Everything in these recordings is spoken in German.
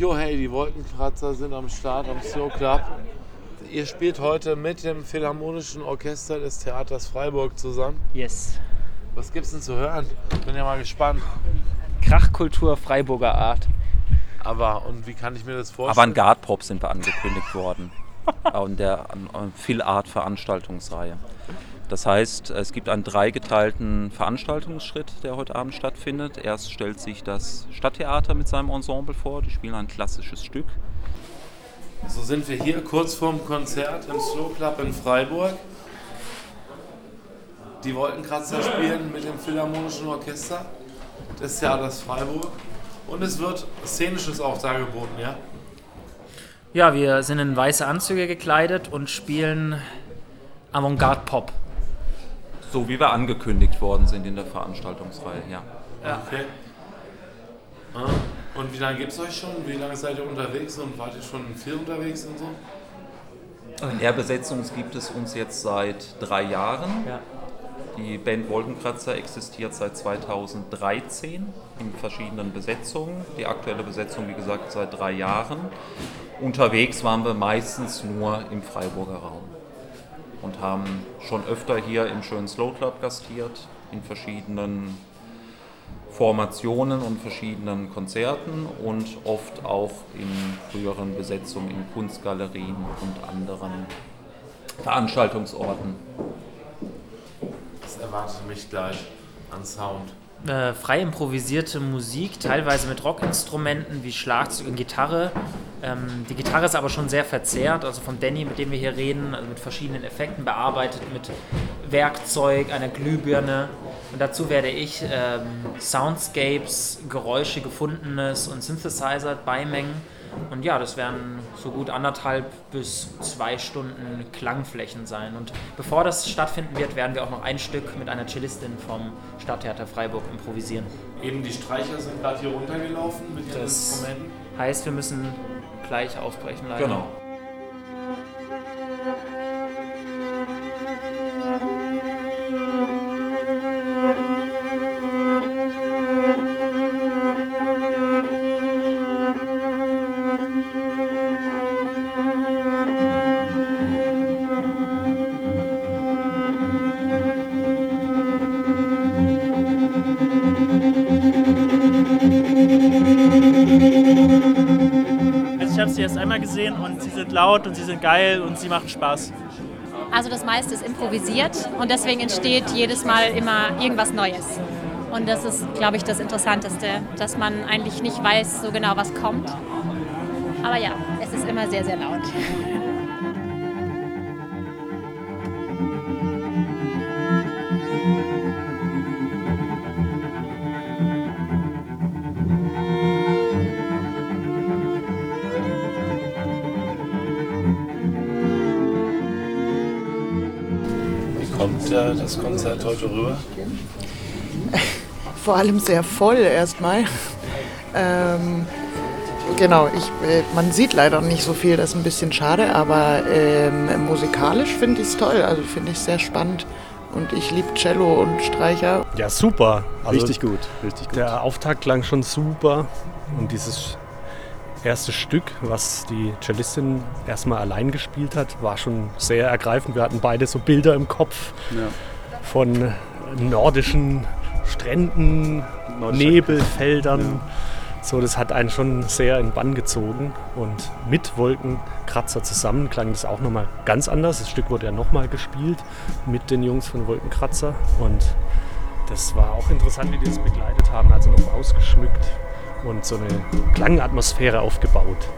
Jo, hey, die Wolkenkratzer sind am Start am Slow Club. Ihr spielt heute mit dem Philharmonischen Orchester des Theaters Freiburg zusammen. Yes. Was gibt's denn zu hören? Bin ja mal gespannt. Krachkultur Freiburger Art. Aber, und wie kann ich mir das vorstellen? Avantgarde-Pop sind wir angekündigt worden. in der Phil-Art-Veranstaltungsreihe. Das heißt, es gibt einen dreigeteilten Veranstaltungsschritt, der heute Abend stattfindet. Erst stellt sich das Stadttheater mit seinem Ensemble vor. Die spielen ein klassisches Stück. So sind wir hier kurz vorm Konzert im Slow Club in Freiburg. Die Wolkenkratzer spielen mit dem Philharmonischen Orchester des Theaters Freiburg. Und es wird Szenisches auch dargeboten, ja? Ja, wir sind in weiße Anzüge gekleidet und spielen Avantgarde-Pop. So wie wir angekündigt worden sind in der Veranstaltungsreihe, ja. Ja. Okay. Ah, Und wie lange gibt es euch schon? Wie lange seid ihr unterwegs und wart ihr schon viel unterwegs und so? In der Besetzung gibt es uns jetzt seit drei Jahren. Ja. Die Band Wolkenkratzer existiert seit 2013 in verschiedenen Besetzungen. Die aktuelle Besetzung, wie gesagt, seit drei Jahren. Unterwegs waren wir meistens nur im Freiburger Raum und haben schon öfter hier im schönen Slow Club gastiert, in verschiedenen Formationen und verschiedenen Konzerten und oft auch in früheren Besetzungen in Kunstgalerien und anderen Veranstaltungsorten. Das erwartet mich gleich an Sound. Äh, frei improvisierte Musik, teilweise mit Rockinstrumenten wie Schlagzeug und Gitarre. Ähm, die Gitarre ist aber schon sehr verzerrt, also von Danny, mit dem wir hier reden, also mit verschiedenen Effekten bearbeitet, mit Werkzeug, einer Glühbirne. Und dazu werde ich ähm, Soundscapes, Geräusche, Gefundenes und Synthesizer beimengen. Und ja, das werden so gut anderthalb bis zwei Stunden Klangflächen sein. Und bevor das stattfinden wird, werden wir auch noch ein Stück mit einer Cellistin vom Stadttheater Freiburg improvisieren. Eben die Streicher sind gerade hier runtergelaufen mit ihren Das- Instrumenten. Heißt, wir müssen gleich aufbrechen, leider. Genau. Sind laut und sie sind geil und sie machen Spaß. Also das meiste ist improvisiert und deswegen entsteht jedes Mal immer irgendwas Neues. Und das ist, glaube ich, das Interessanteste, dass man eigentlich nicht weiß so genau, was kommt. Aber ja, es ist immer sehr, sehr laut. Äh, das Konzert heute rüber? vor allem sehr voll erstmal. Ähm, genau, ich, äh, man sieht leider nicht so viel, das ist ein bisschen schade, aber ähm, musikalisch finde ich es toll, also finde ich sehr spannend. Und ich liebe Cello und Streicher. Ja, super. Also Richtig gut, richtig gut. Der Auftakt klang schon super. Und dieses erste Stück, was die Cellistin erstmal allein gespielt hat, war schon sehr ergreifend. Wir hatten beide so Bilder im Kopf Ja. von nordischen Stränden, Nebelfeldern. So, das hat einen schon sehr in Bann gezogen. Und mit Wolkenkratzer zusammen klang das auch nochmal ganz anders. Das Stück wurde ja nochmal gespielt mit den Jungs von Wolkenkratzer. Und das war auch interessant, wie die das begleitet haben. Also noch ausgeschmückt und so eine Klangatmosphäre aufgebaut.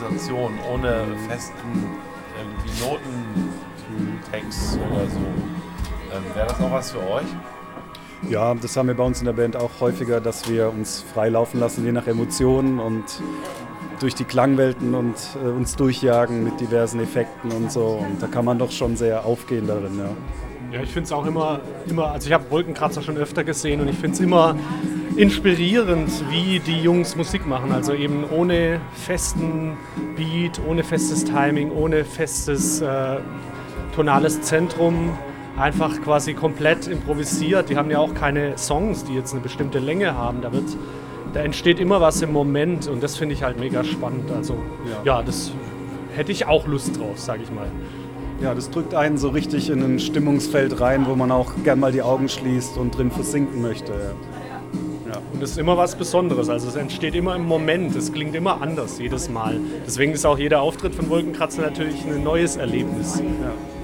Improvisation, ohne festen irgendwie Notentext oder so. Ähm, Wäre das auch was für euch? Ja, das haben wir bei uns in der Band auch häufiger, dass wir uns frei laufen lassen, je nach Emotionen und durch die Klangwelten und äh, uns durchjagen mit diversen Effekten und so. Und da kann man doch schon sehr aufgehen darin, ja. Ja, ich finde es auch immer, immer, also ich habe Wolkenkratzer schon öfter gesehen und ich finde es immer inspirierend, wie die Jungs Musik machen. Also eben ohne festen Beat, ohne festes Timing, ohne festes äh, tonales Zentrum. Einfach quasi komplett improvisiert. Die haben ja auch keine Songs, die jetzt eine bestimmte Länge haben. Da, wird, da entsteht immer was im Moment und das finde ich halt mega spannend. Also ja, ja das hätte ich auch Lust drauf, sage ich mal. Ja, das drückt einen so richtig in ein Stimmungsfeld rein, wo man auch gern mal die Augen schließt und drin versinken möchte. Ja. Und es ist immer was Besonderes. Also es entsteht immer im Moment. Es klingt immer anders jedes Mal. Deswegen ist auch jeder Auftritt von Wolkenkratzer natürlich ein neues Erlebnis. Ja.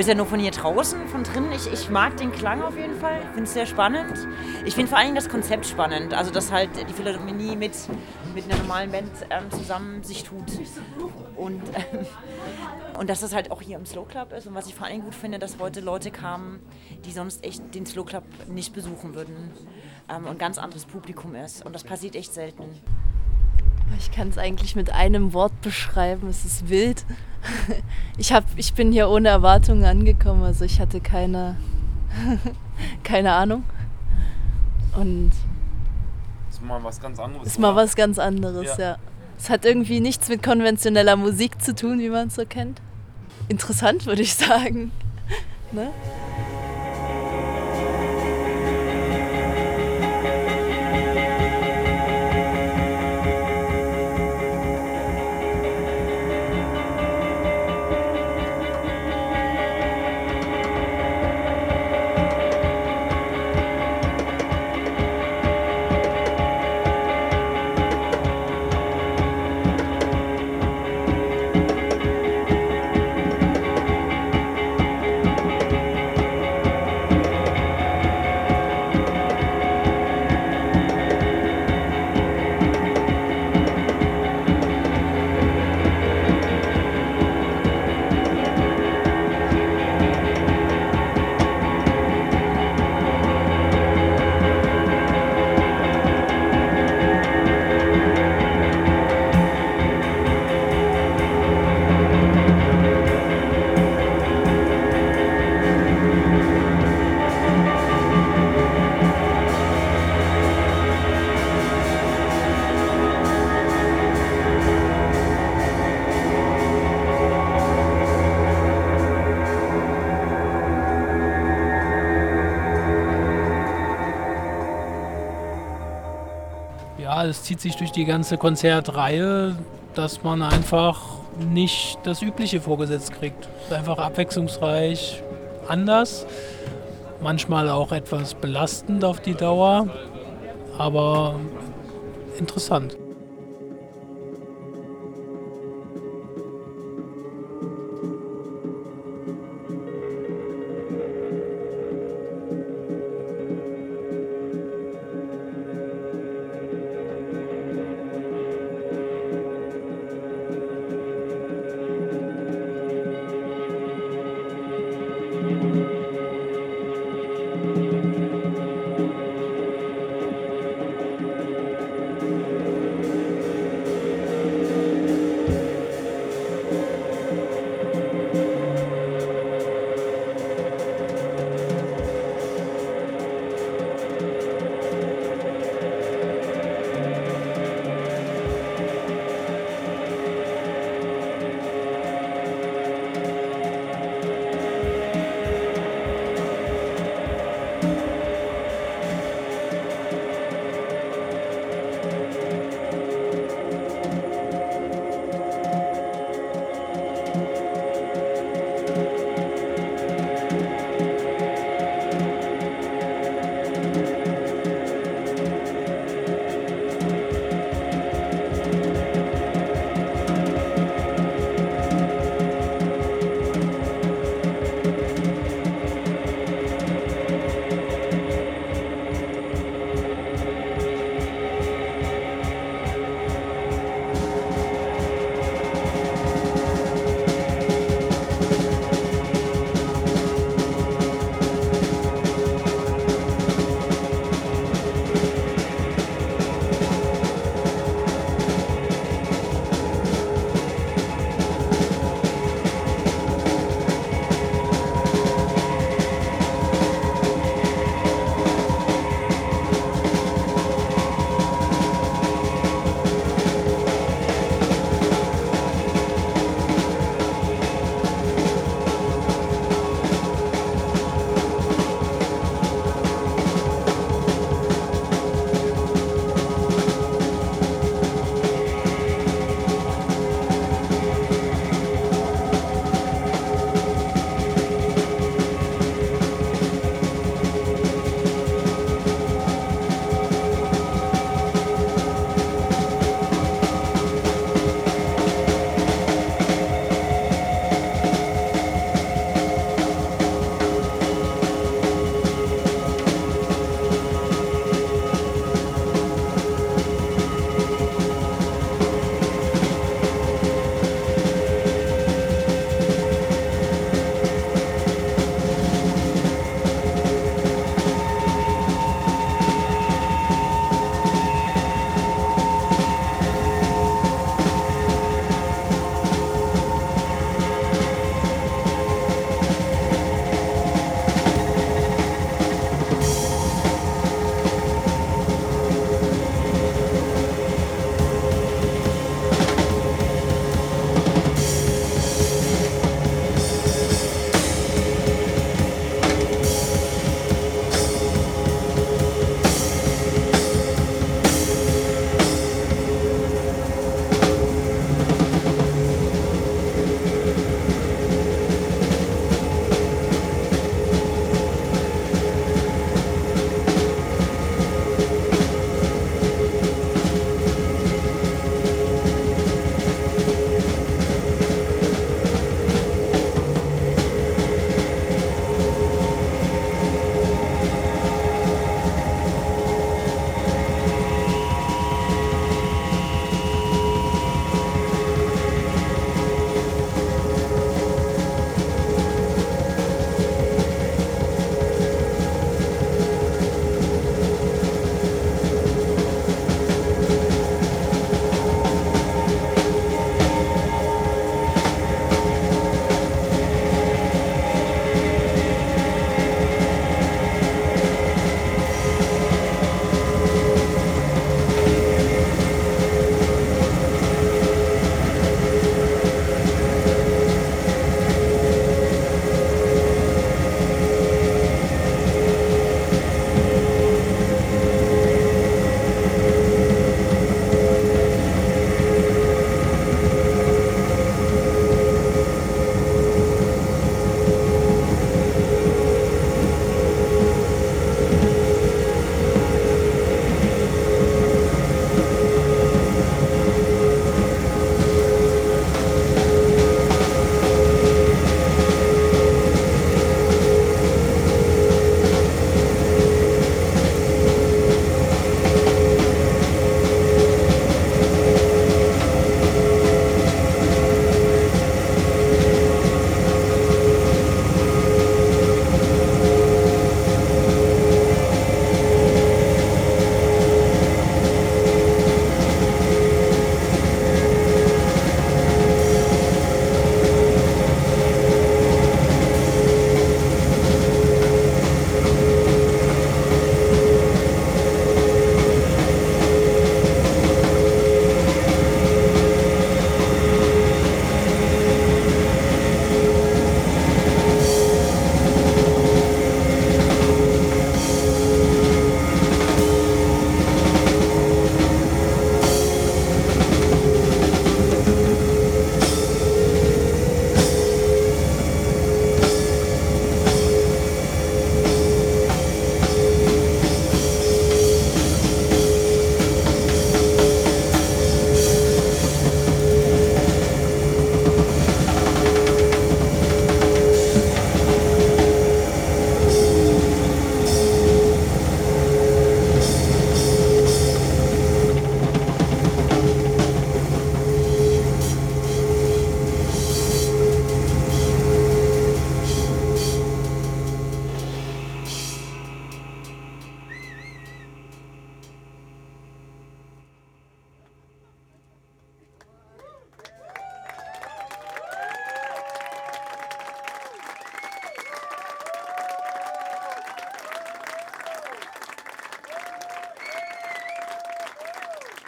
Höre es ja nur von hier draußen, von drinnen. Ich, ich mag den Klang auf jeden Fall. Finde es sehr spannend. Ich finde vor allen Dingen das Konzept spannend. Also, dass halt die Philharmonie mit, mit einer normalen Band ähm, zusammen sich tut. Und, ähm, und dass das halt auch hier im Slow Club ist. Und was ich vor allen Dingen gut finde, dass heute Leute kamen, die sonst echt den Slow Club nicht besuchen würden. Ähm, und ganz anderes Publikum ist. Und das passiert echt selten. Ich kann es eigentlich mit einem Wort beschreiben. Es ist wild. Ich, hab, ich bin hier ohne Erwartungen angekommen. Also ich hatte keine, keine Ahnung. Und ist mal was ganz anderes. ist mal oder? was ganz anderes, Ja. ja. Es hat irgendwie nichts mit konventioneller Musik zu tun, wie man es so kennt. Interessant, würde ich sagen. Ne? Zieht sich durch die ganze Konzertreihe, dass man einfach nicht das Übliche vorgesetzt kriegt. Einfach abwechslungsreich, anders, manchmal auch etwas belastend auf die Dauer, aber interessant.